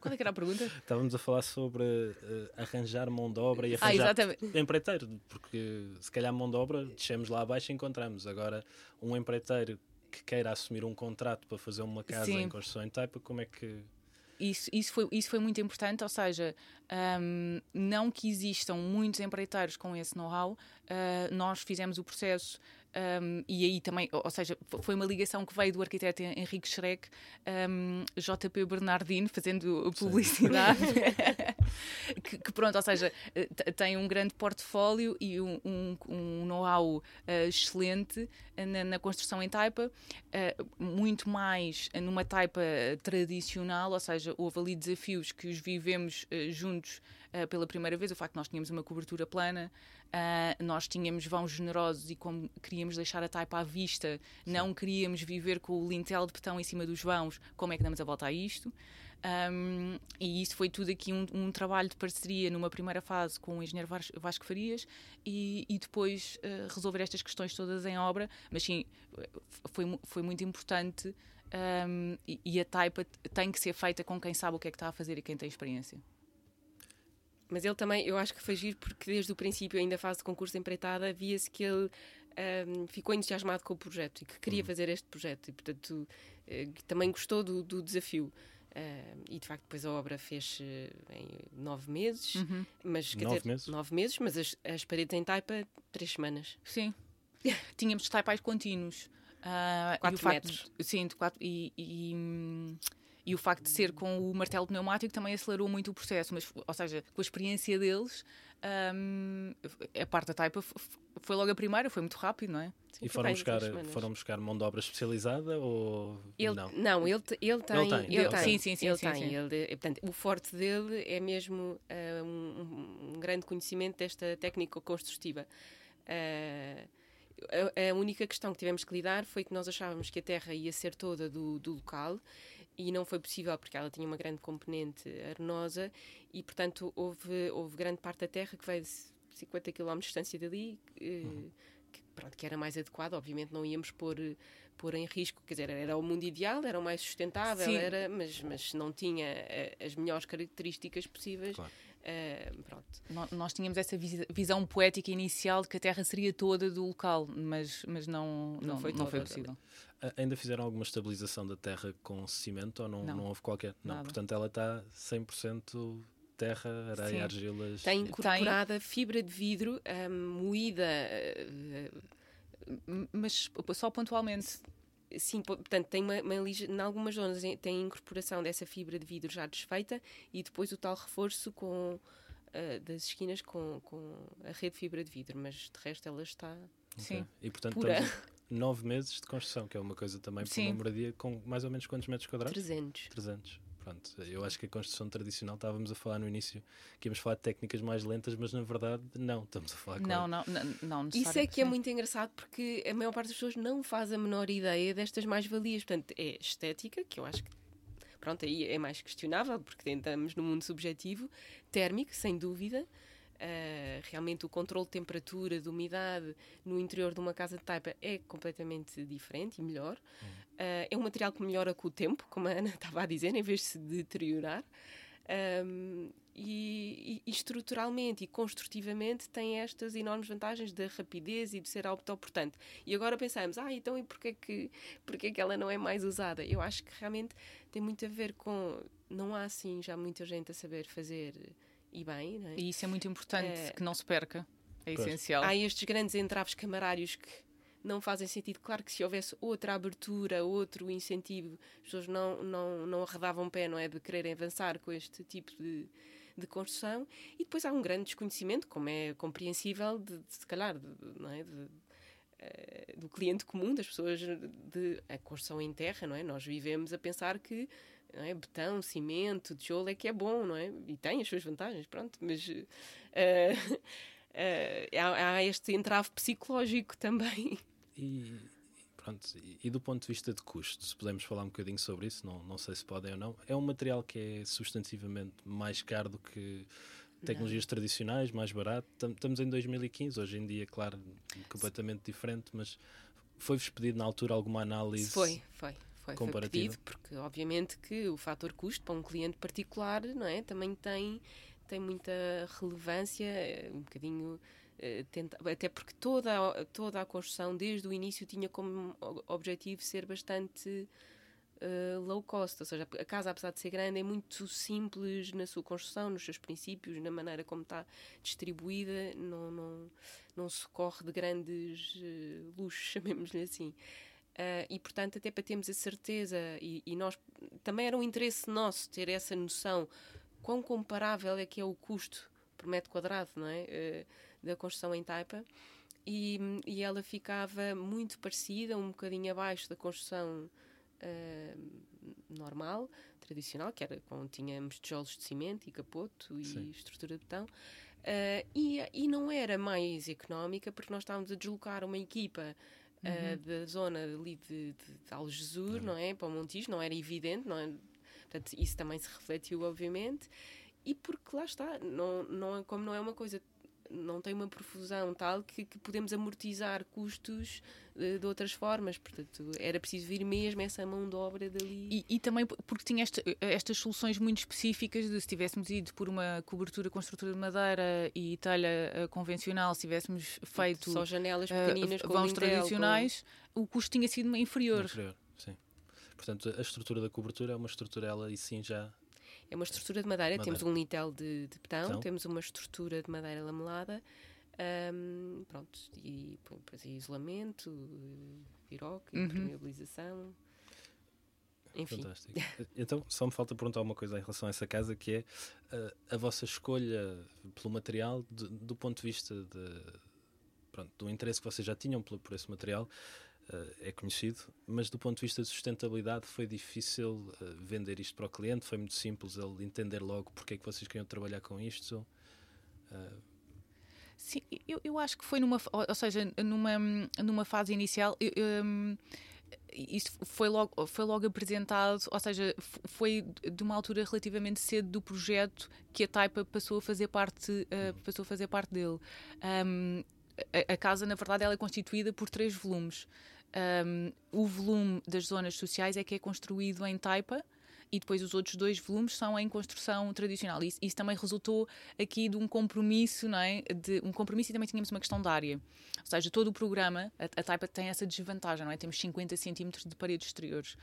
Qual é que era a pergunta? Estávamos a falar sobre uh, arranjar mão de obra e ah, arranjar ah, empreiteiro, porque se calhar mão de obra, descemos lá abaixo e encontramos. Agora, um empreiteiro que queira assumir um contrato para fazer uma casa Sim. em construção em Taipa, como é que isso, isso, foi, isso foi muito importante, ou seja, um, não que existam muitos empreiteiros com esse know-how, uh, nós fizemos o processo um, e aí também, ou seja, foi uma ligação que veio do arquiteto Henrique Schreck, um, JP Bernardino, fazendo publicidade, que, que, pronto, ou seja, tem um grande portfólio e um, um, um know-how uh, excelente na, na, construção em taipa, uh, muito mais numa taipa tradicional, ou seja, houve ali desafios que os vivemos uh, juntos pela primeira vez, o facto de nós tínhamos uma cobertura plana, Uh, nós tínhamos vãos generosos e como queríamos deixar a taipa à vista, Sim. não queríamos viver com o lintel de betão em cima dos vãos, como é que damos a volta a isto? Um, e isso foi tudo aqui um, um, trabalho de parceria numa primeira fase com o engenheiro Vasco Farias e, e depois uh, resolver estas questões todas em obra, mas sim, foi, foi muito importante um, e, e a taipa tem que ser feita com quem sabe o que é que está a fazer e quem tem experiência. Mas ele também, eu acho que foi giro porque desde o princípio, ainda fase de concurso empreitada, via-se que ele um, ficou entusiasmado com o projeto e que queria uhum. fazer este projeto e, portanto, uh, também gostou do, do desafio. Uh, e de facto depois a obra fez em nove meses, uhum. mas quer nove dizer, meses? nove meses, mas as, as paredes em taipa três semanas. Sim. Tínhamos taipais contínuos. Uh, quatro metros. De, sim, de quatro, e, e hum, e o facto de ser com o martelo pneumático também acelerou muito o processo, mas, ou seja, com a experiência deles, um, a parte da taipa foi logo a primeira, foi muito rápido, não é? Sim, e foram buscar, foram buscar mão de obra especializada ou ele, não? Não, ele, ele tem. Ele tem. Ele tem. Sim, sim, sim. Ele sim, tem. Sim. Ele, portanto, o forte dele é mesmo uh, um, um, grande conhecimento desta técnica construtiva. Uh, a, a, única questão que tivemos que lidar foi que nós achávamos que a terra ia ser toda do, do local e não foi possível porque ela tinha uma grande componente arenosa e, portanto, houve, houve grande parte da terra que veio de 50 km de distância dali, eh, uhum. que, pronto, que era mais adequado. Obviamente não íamos pôr, pôr em risco, quer dizer, era o mundo ideal, era o mais sustentável, era, mas, mas não tinha eh, as melhores características possíveis. Claro. Uh, pronto. Nós tínhamos essa visão poética inicial de que a Terra seria toda do local, mas, mas não, não, não foi, não foi possível. Ainda fizeram alguma estabilização da terra com cimento ou não, não. não houve qualquer? Não, Nada. portanto ela está 100% terra, areia, Sim. argilas. Tem incorporada Tem... fibra de vidro um, moída. Uh, mas só pontualmente. Sim, portanto, tem uma, uma, em algumas zonas tem incorporação dessa fibra de vidro já desfeita e depois o tal reforço com, uh, das esquinas com, com a rede de fibra de vidro, mas de resto ela está. Sim. E portanto, pura. Estamos, nove meses de construção, que é uma coisa também para uma moradia com mais ou menos quantos metros quadrados? 300. 300. Pronto, eu acho que a construção tradicional, estávamos a falar no início que íamos falar de técnicas mais lentas, mas na verdade não, estamos a falar Não, não, não, não Isso é que é muito engraçado porque a maior parte das pessoas não faz a menor ideia destas mais-valias. Portanto, é estética, que eu acho que pronto, aí é mais questionável, porque tentamos no mundo subjetivo, térmico, sem dúvida, Uh, realmente o controle de temperatura, de umidade no interior de uma casa de taipa é completamente diferente e melhor. Uh, é um material que melhora com o tempo, como a Ana estava a dizer, em vez de se deteriorar. Um, e, e, estruturalmente e construtivamente tem estas enormes vantagens da rapidez e de ser autoportante. E agora pensamos, ah, então e porquê que, porquê que ela não é mais usada? Eu acho que realmente tem muito a ver com. Não há assim já muita gente a saber fazer e bem. É? E isso é muito importante, é... que não se perca. É pois. essencial. Há estes grandes entraves camarários que não fazem sentido. Claro que se houvesse outra abertura, outro incentivo, as pessoas não, não, não arredavam pé, não é? De quererem avançar com este tipo de, de construção. E depois há um grande desconhecimento, como é compreensível, de, de se calhar, de, não é? De, eh, do cliente comum, das pessoas de a construção em terra, não é? Nós vivemos a pensar que não é? betão, cimento, tijolo é que é bom, não é? E tem as suas vantagens, pronto, mas uh, uh, há, há, este entrave psicológico também. E Pronto, e, do ponto de vista de custo, se pudermos falar um bocadinho sobre isso, não, não sei se podem ou não, é um material que é substantivamente mais caro do que tecnologias não. tradicionais, mais barato. Estamos em 2015, hoje em dia, claro, completamente diferente, mas foi-vos pedido na altura alguma análise? Foi, foi. Foi, foi pedido, porque obviamente que o fator custo para um cliente particular não é, também tem, tem muita relevância, eh, um bocadinho eh, tenta, até porque toda, toda a construção desde o início tinha como objetivo ser bastante uh, low cost, ou seja, a casa, apesar de ser grande, é muito simples na sua construção, nos seus princípios, na maneira como está distribuída, não, não, não socorre de grandes uh, luxos, chamemos-lhe assim. Uh, e portanto, até para termos a certeza, e, e, nós também era um interesse nosso ter essa noção quão comparável é que é o custo por metro quadrado, não é? Uh, da construção em taipa. E, e, ela ficava muito parecida, um bocadinho abaixo da construção uh, normal, tradicional, que era quando tínhamos tijolos de cimento e capoto e Sim. estrutura de betão. Uh, e, e não era mais económica porque nós estávamos a deslocar uma equipa uh, uhum. da zona ali de, de, de Algesur, uhum. não é? Para o Montijo, não era evidente, não é? Portanto, isso também se refletiu, obviamente. E porque lá está, não, não, como não é uma coisa não tem uma profusão tal que, que podemos amortizar custos de, eh, de, outras formas. Portanto, era preciso vir mesmo essa mão de obra dali. E, e também porque tinha esta, estas soluções muito específicas de se tivéssemos ido por uma cobertura com estrutura de madeira e telha uh, convencional, se tivéssemos feito só janelas pequeninas uh, vãos tradicionais, com... o custo tinha sido inferior. Inferior, sim. Portanto, a estrutura da cobertura é uma estrutura, ela e sim já é uma estrutura de madeira, madeira. temos um lintel de, de betão, então. temos uma estrutura de madeira lamelada, um, pronto, e depois isolamento, piroca, uhum. impermeabilização. Enfim. Fantástico. Então, só me falta perguntar uma coisa em relação a essa casa, que é uh, a vossa escolha pelo material, de, do ponto de vista de, pronto, do interesse que vocês já tinham por, por esse material, uh, é conhecido, mas do ponto de vista de sustentabilidade foi difícil uh, vender isto para o cliente, foi muito simples ele entender logo porque é que vocês queriam trabalhar com isto. Uh... Sim, eu, eu acho que foi numa, ou seja, numa, numa fase inicial. Eu, isso foi logo, foi logo apresentado, ou seja, foi de uma altura relativamente cedo do projeto que a Taipa passou a fazer parte, uh, passou a fazer parte dele. Um, a, a, casa, na verdade, ela é constituída por três volumes. Um, o volume das zonas sociais é que é construído em taipa e depois os outros dois volumes são em construção tradicional. Isso, isso, também resultou aqui de um compromisso, não é? De um compromisso e também tínhamos uma questão de área. Ou seja, todo o programa, a, a Taipa tem essa desvantagem, não é? Temos 50 centímetros de paredes exteriores.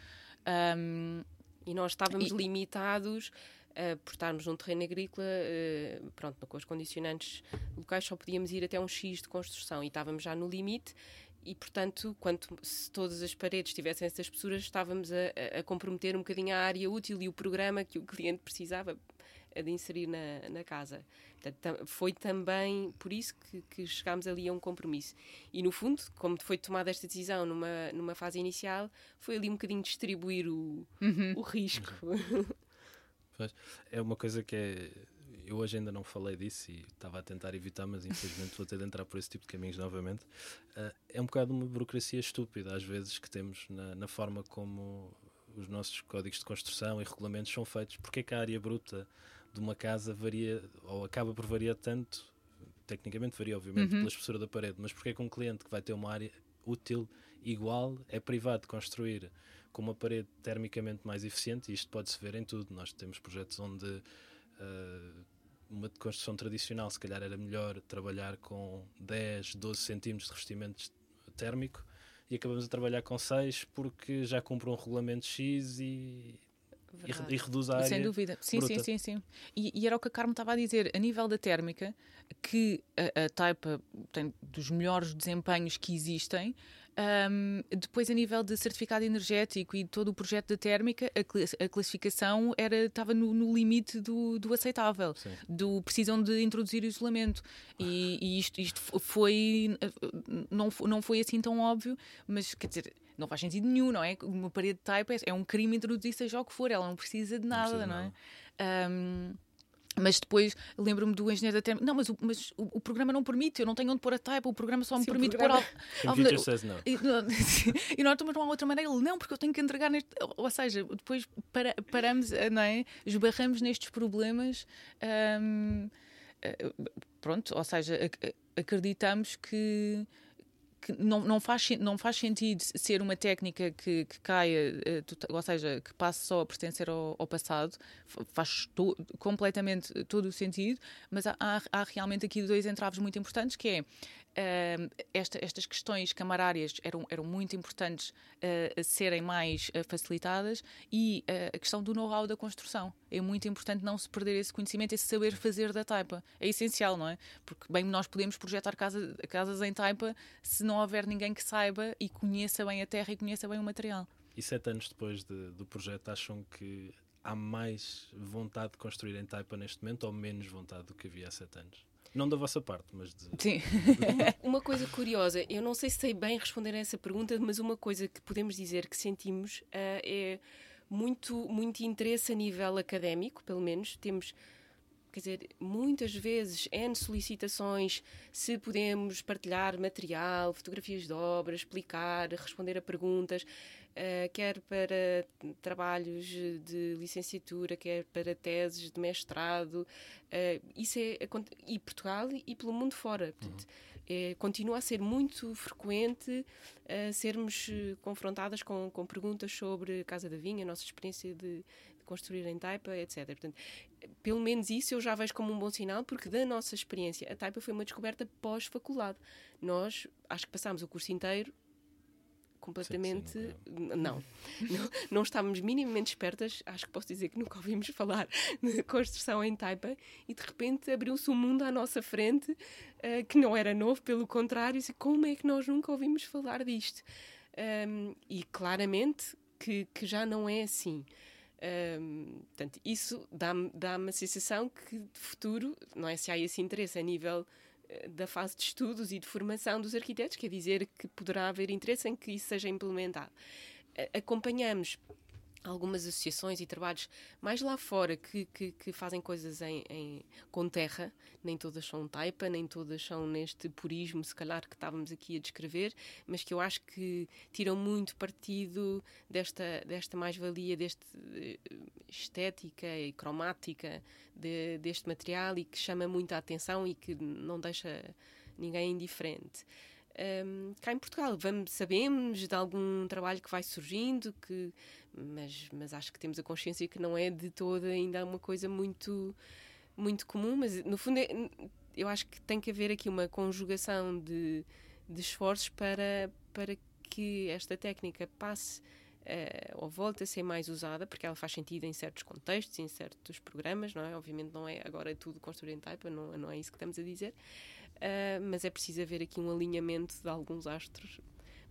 Um, e nós estávamos e, limitados uh, por estarmos num terreno agrícola, uh, pronto, com os condicionantes locais só podíamos ir até um X de construção e estávamos já no limite e, portanto, quando, se todas as paredes tivessem essas espessuras, estávamos a, a, comprometer um bocadinho a área útil e o programa que o cliente precisava de inserir na, na casa. Portanto, foi também por isso que, que, chegámos ali a um compromisso. E, no fundo, como foi tomada esta decisão numa, numa fase inicial, foi ali um bocadinho distribuir o, uhum. o risco. Uhum. É uma coisa que é eu hoje ainda não falei disso e estava a tentar evitar, mas infelizmente vou ter de entrar por esse tipo de caminhos novamente. Uh, é um bocado uma burocracia estúpida, às vezes, que temos na, na, forma como os nossos códigos de construção e regulamentos são feitos. Porque é que a área bruta de uma casa varia, ou acaba por variar tanto? Tecnicamente varia, obviamente, uhum. pela espessura da parede, mas porque é que um cliente que vai ter uma área útil igual é privado de construir com uma parede termicamente mais eficiente, e isto pode-se ver em tudo. Nós temos projetos onde uh, uma construção tradicional, se calhar era melhor trabalhar com 10, 12 centímetros de revestimento térmico e acabamos a trabalhar com 6 porque já cumpre um regulamento X e, e, e, reduz a área. Sem dúvida, sim, bruta. sim, sim, sim. E, e, era o que a Carmo estava a dizer, a nível da térmica, que a, a Taipa tem dos melhores desempenhos que existem, um, depois, a nível de certificado energético e todo o projeto da térmica, a, a classificação era, estava no, no limite do, do aceitável, Sim. do precisam de introduzir isolamento. E, e isto, isto foi, não, não foi assim tão óbvio, mas quer dizer, não faz sentido nenhum, não é? Uma parede de type é, um crime introduzir seja o que for, ela não precisa de nada, não, precisa não é? Um, Mas depois lembro-me do engenheiro da. Não, mas, o, mas o, o, programa não permite, eu não tenho onde pôr a type, o programa só me Sim, permite pôr. Computer says no. E, e nós tomamos uma outra maneira. Ele, não, porque eu tenho que entregar neste. Ou seja, depois para, paramos, não é? Esbarramos nestes problemas. Hum, eh, pronto, ou seja, acreditamos que que não, não, faz, não faz sentido ser uma técnica que, que caia, eh, ou seja, que passe só a pertencer ao, ao passado, faz to, completamente todo o sentido, mas há, há, realmente aqui dois entraves muito importantes, que é Uh, esta, estas questões camarárias eram, eram muito importantes uh, a serem mais uh, facilitadas e a questão do know-how da construção. É muito importante não se perder esse conhecimento, esse saber fazer da taipa. É essencial, não é? Porque bem nós podemos projetar casa, casas em taipa se não houver ninguém que saiba e conheça bem a terra e conheça bem o material. E sete anos depois de, do projeto, acham que há mais vontade de construir em taipa neste momento ou menos vontade do que havia há sete anos? Não da vossa parte, mas de. Sim. uma coisa curiosa, eu não sei se sei bem responder a essa pergunta, mas uma coisa que podemos dizer que sentimos uh, é muito, muito interesse a nível académico, pelo menos. Temos quer dizer, muitas vezes N solicitações se podemos partilhar material, fotografias de obras, explicar, responder a perguntas, uh, quer para trabalhos de licenciatura, quer para teses de mestrado, uh, isso é, e Portugal e pelo mundo fora. Portanto, uhum. é, continua a ser muito frequente uh, sermos confrontadas com, com perguntas sobre Casa da Vinha, a nossa experiência de, construir em Taipa, etc. Portanto, pelo menos isso eu já vejo como um bom sinal, porque da nossa experiência, a Taipa foi uma descoberta pós-faculdade. Nós, acho que passámos o curso inteiro completamente. Sim, sim, não. não. não. estávamos minimamente espertas. Acho que posso dizer que nunca ouvimos falar de construção em Taipa e de repente abriu-se um mundo à nossa frente uh, que não era novo, pelo contrário. E como é que nós nunca ouvimos falar disto? Um, e claramente que, que já não é assim. Um, portanto, isso dá-me dá a sensação que de futuro, não é se há esse interesse a nível da fase de estudos e de formação dos arquitetos, quer dizer que poderá haver interesse em que isso seja implementado. Acompanhamos algumas associações e trabalhos mais lá fora que, que, que fazem coisas em, em, com terra, nem todas são taipa, nem todas são neste purismo, se calhar, que estávamos aqui a descrever, mas que eu acho que tiram muito partido desta, desta mais-valia, desta eh, estética e cromática de, deste material e que chama muita atenção e que não deixa ninguém indiferente um, cá em Portugal. Vamos, sabemos de algum trabalho que vai surgindo, que, mas, mas acho que temos a consciência que não é de toda ainda uma coisa muito, muito comum. Mas no fundo, é, eu acho que tem que haver aqui uma conjugação de, de esforços para, para que esta técnica passe. Uh, ou volte a ser mais usada, porque ela faz sentido em certos contextos, em certos programas, não é? Obviamente não é agora tudo construir em Type, não, não é isso que estamos a dizer, uh, mas é preciso haver aqui um alinhamento de alguns astros.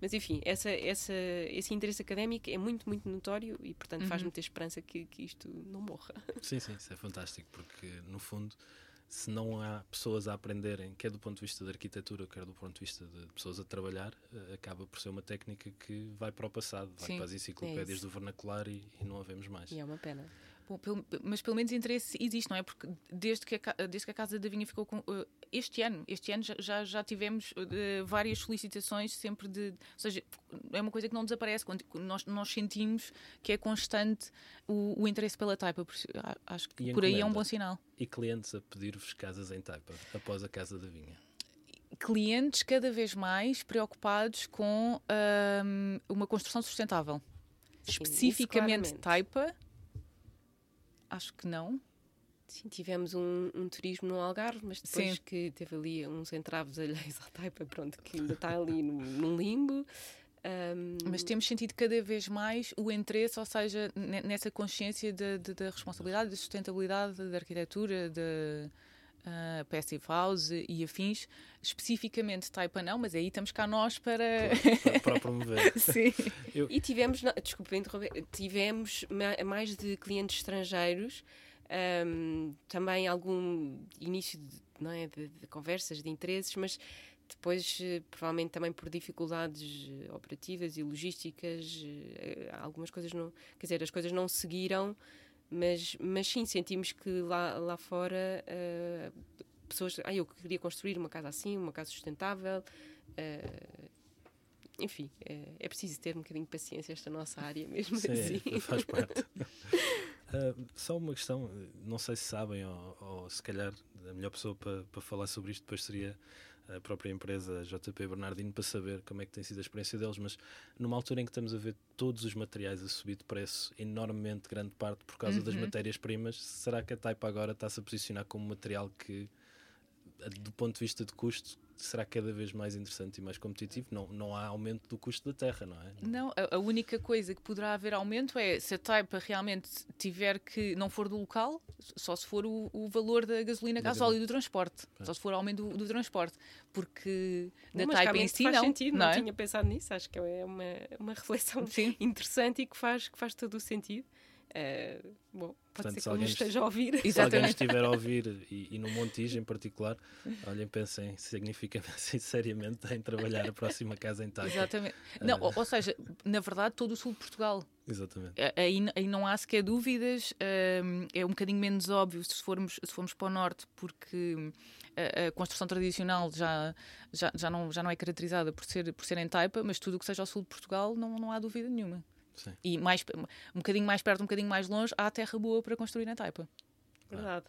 Mas enfim, essa, essa, esse interesse académico é muito, muito notório e, portanto, uhum. faz-me ter esperança que, que isto não morra. Sim, sim, isso é fantástico, porque no fundo se não há pessoas a aprenderem, quer do ponto de vista da arquitetura, quer do ponto de vista de pessoas a trabalhar, eh, acaba por ser uma técnica que vai para o passado, vai Sim, para as enciclopédias é do vernacular e, e, não a vemos mais. E é uma pena. Bom, pelo, mas pelo menos interesse existe, não é? Porque desde que a, desde que a Casa da Vinha ficou com. Uh, este ano, este ano já, já tivemos uh, várias solicitações, sempre de. Ou seja, é uma coisa que não desaparece. Quando nós, nós sentimos que é constante o, o interesse pela taipa. Por, acho que por aí é um bom sinal. E clientes a pedir-vos casas em taipa após a Casa da Vinha? Clientes cada vez mais preocupados com um, uma construção sustentável. Sim, Especificamente taipa Acho que não. Sim, tivemos um, um, turismo no Algarve, mas depois Sim. que teve ali uns entraves alheios à taipa, pronto, que ainda está ali no, num limbo. Um... Mas temos sentido cada vez mais o interesse, ou seja, nessa consciência da responsabilidade, da sustentabilidade da arquitetura, da uh, Passive House e afins, especificamente Taipa não, mas aí estamos cá nós para, para, para promover. Sim. Eu... E tivemos, desculpa interromper, tivemos mais de clientes estrangeiros, um, também algum início de, não é, de, de conversas, de interesses, mas depois eh, provavelmente também por dificuldades eh, operativas e logísticas eh, algumas coisas não quer dizer as coisas não seguiram Mas, mas sim, sentimos que lá, lá fora uh, pessoas. Ah, eu queria construir uma casa assim, uma casa sustentável. Uh, enfim, é, é, preciso ter um bocadinho de paciência esta nossa área mesmo Sim, assim. faz parte. uh, só uma questão, não sei se sabem, ou, ou se calhar a melhor pessoa para, para falar sobre isto depois seria a própria empresa JP Bernardino para saber como é que tem sido a experiência deles, mas numa altura em que estamos a ver todos os materiais a subir de preço, enormemente grande parte por causa uhum. das matérias-primas, será que a Taipa agora está-se a posicionar como material que, do ponto de vista de custo, será cada vez mais interessante e mais competitivo. Não, não há aumento do custo da terra, não é? Não, a, a única coisa que poderá haver aumento é se a Taipa realmente tiver que não for do local, só se for o, o valor da gasolina, gasóleo e do transporte. É. Só se for aumento do, do transporte. Porque da Taipa em si faz não. Sentido, não, não é? tinha pensado nisso, acho que é uma, uma reflexão Sim. interessante e que faz, que faz todo o sentido. Uh, bom, pode Portanto, ser que alguém esteja a ouvir. Se alguém estiver a ouvir e, e no Montijo em particular, olhem, pensem significa seriamente em trabalhar a próxima casa em Taca. Exatamente. Uh, não, ou, ou, seja, na verdade, todo o sul de Portugal. Exatamente. Aí, aí não há sequer dúvidas. Uh, é um bocadinho menos óbvio se formos, se formos para o norte, porque a, a, construção tradicional já, já, já, não, já não é caracterizada por ser, por ser em taipa, mas tudo o que seja ao sul de Portugal não, não há dúvida nenhuma. Sim. E mais, um bocadinho mais perto, um bocadinho mais longe, há terra boa para construir na Taipa. Verdade.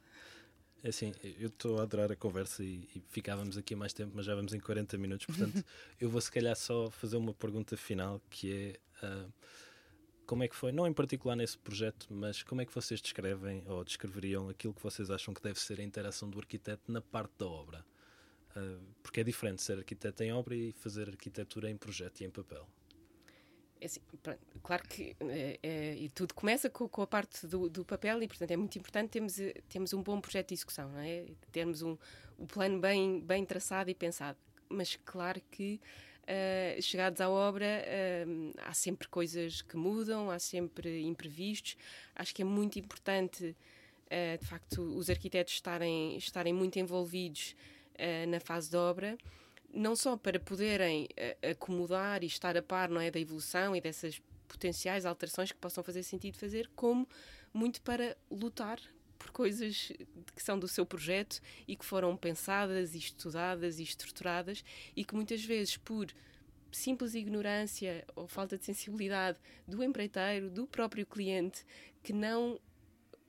É assim, eu estou a adorar a conversa e, e, ficávamos aqui mais tempo, mas já vamos em 40 minutos, portanto, eu vou se calhar só fazer uma pergunta final que é uh, como é que foi, não em particular nesse projeto, mas como é que vocês descrevem ou descreveriam aquilo que vocês acham que deve ser a interação do arquiteto na parte da obra? Uh, porque é diferente ser arquiteto em obra e fazer arquitetura em projeto e em papel. Assim, claro que é, é, e tudo começa com, com a parte do, do, papel e, portanto, é muito importante termos, termos um bom projeto de execução, não é? termos um, um plano bem, bem traçado e pensado. Mas, claro que, uh, chegados à obra, uh, há sempre coisas que mudam, há sempre imprevistos. Acho que é muito importante, uh, de facto, os arquitetos estarem, estarem muito envolvidos na fase de obra não só para poderem uh, acomodar e estar a par não é, da evolução e dessas potenciais alterações que possam fazer sentido fazer, como muito para lutar por coisas que são do seu projeto e que foram pensadas e estudadas e estruturadas e que muitas vezes por simples ignorância ou falta de sensibilidade do empreiteiro, do próprio cliente, que não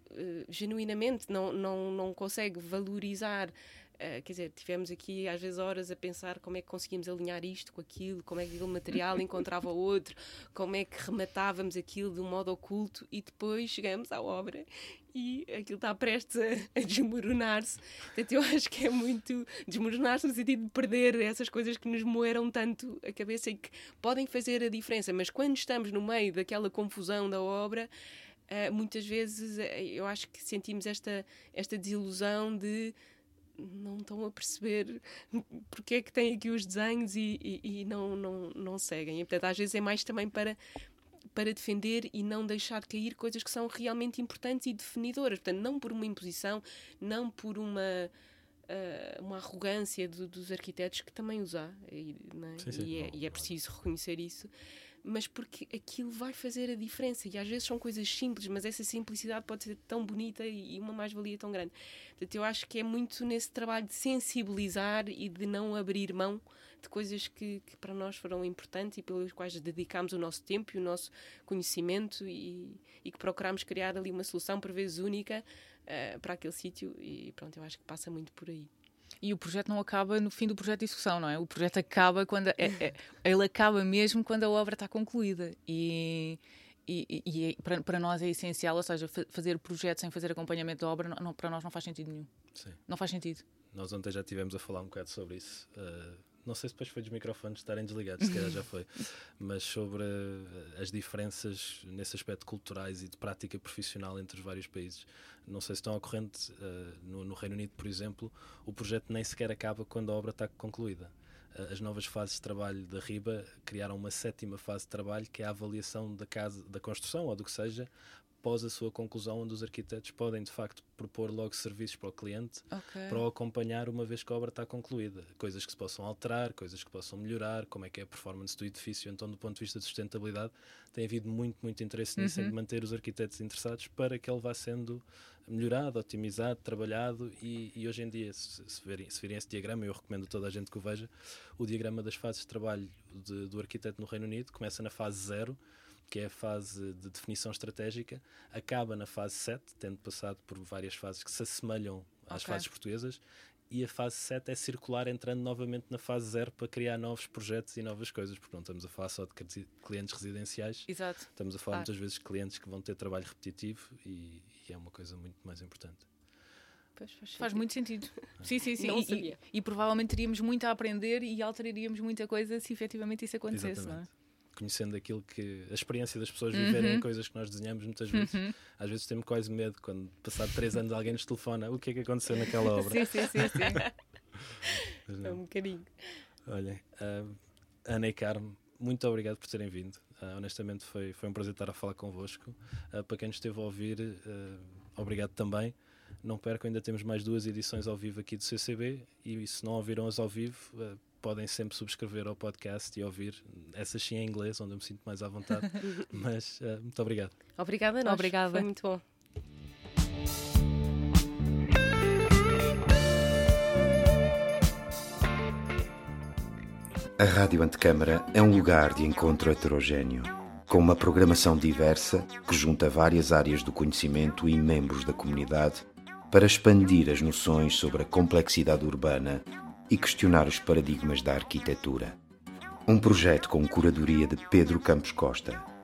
Uh, genuinamente não, não, não consegue valorizar Uh, quer dizer, tivemos aqui às vezes horas a pensar como é que conseguimos alinhar isto com aquilo, como é que aquele material encontrava outro, como é que rematávamos aquilo de um modo oculto e depois chegamos à obra e aquilo está prestes a, a desmoronar-se. Portanto, eu acho que é muito desmoronar-se no sentido de perder essas coisas que nos moeram tanto a cabeça e que podem fazer a diferença, mas quando estamos no meio daquela confusão da obra. Uh, muitas vezes uh, eu acho que sentimos esta, esta desilusão de não estão a perceber porque é que têm aqui os desenhos e, e, e, não, não, não seguem. E, portanto, às vezes é mais também para, para defender e não deixar cair coisas que são realmente importantes e definidoras. Portanto, não por uma imposição, não por uma. Uh, uma arrogância do, dos arquitetos que também os há, e, é? Sim, sim. e, é, e é preciso reconhecer isso mas porque aquilo vai fazer a diferença. E às vezes são coisas simples, mas essa simplicidade pode ser tão bonita e uma mais-valia tão grande. Portanto, eu acho que é muito nesse trabalho de sensibilizar e de não abrir mão de coisas que, que para nós foram importantes e pelas quais dedicámos o nosso tempo e o nosso conhecimento e, e que procuramos criar ali uma solução, por vezes única, uh, para aquele sítio. E pronto, eu acho que passa muito por aí. E o projeto não acaba no fim do projeto de execução, não é? O projeto acaba quando. É, é, ele acaba mesmo quando a obra está concluída. E, e, e é, para, para, nós é essencial, ou seja, fazer projeto sem fazer acompanhamento da obra, não, para nós não faz sentido nenhum. Sim. Não faz sentido. Nós ontem já tivemos a falar um bocado sobre isso. Uh, não sei se depois foi dos microfones estarem desligados, se calhar já foi, mas sobre uh, as diferenças nesse aspecto culturais e de prática profissional entre os vários países. Não sei se estão ao corrente, uh, no, no, Reino Unido, por exemplo, o projeto nem sequer acaba quando a obra está concluída. Uh, as novas fases de trabalho da RIBA criaram uma sétima fase de trabalho que é a avaliação da casa, da construção ou do que seja, após a sua conclusão, onde os arquitetos podem de facto propor logo serviços para o cliente Ok. para o acompanhar uma vez que a obra está concluída. Coisas que se possam alterar, coisas que possam melhorar, como é que é a performance do edifício. Então, do ponto de vista de sustentabilidade, tem havido muito, muito interesse nisso, em manter os arquitetos interessados para que ele vá sendo melhorado, otimizado, trabalhado e, e hoje em dia, se, se, verem, se virem esse diagrama, eu recomendo a toda a gente que o veja, o diagrama das fases de trabalho de- do arquiteto no Reino Unido começa na fase zero, que é a fase de definição estratégica, acaba na fase 7, tendo passado por várias fases que se assemelham às Ok. fases portuguesas, e a fase 7 é circular, entrando novamente na fase 0 para criar novos projetos e novas coisas, porque não estamos a falar só de cli- clientes residenciais, Exato. estamos a falar Claro. muitas vezes de clientes que vão ter trabalho repetitivo e, e é uma coisa muito mais importante. Pois, faz, Faz muito sentido. Sim, sim, sim. Não E- e, sabia. e provavelmente teríamos muito a aprender e alteraríamos muita coisa se efetivamente isso acontecesse, não é? Conhecendo aquilo que a experiência das pessoas Uhum. viverem coisas que nós desenhamos muitas vezes. Às vezes temos quase medo quando, passado três anos, alguém nos telefona o que é que aconteceu naquela obra. Sim, sim, sim, sim. É um bocadinho. Olhem, ah, Ana e Carmo, muito obrigado por terem vindo. Ah, honestamente, foi, foi um prazer estar a falar convosco. Ah, para quem nos esteve a ouvir, ah, obrigado também. Não percam, ainda temos mais duas edições ao vivo aqui do CCB e se não ouviram as ao vivo, podem sempre subscrever ao podcast e ouvir. Essas sim em inglês, onde eu me sinto mais à vontade. Mas ah, muito obrigado. Obrigada a nós. Obrigada. Foi muito bom. A Rádio Antecâmara é um lugar de encontro heterogêneo, com uma programação diversa que junta várias áreas do conhecimento e membros da comunidade para expandir as noções sobre a complexidade urbana e questionar os paradigmas da arquitetura. Um projeto com curadoria de Pedro Campos Costa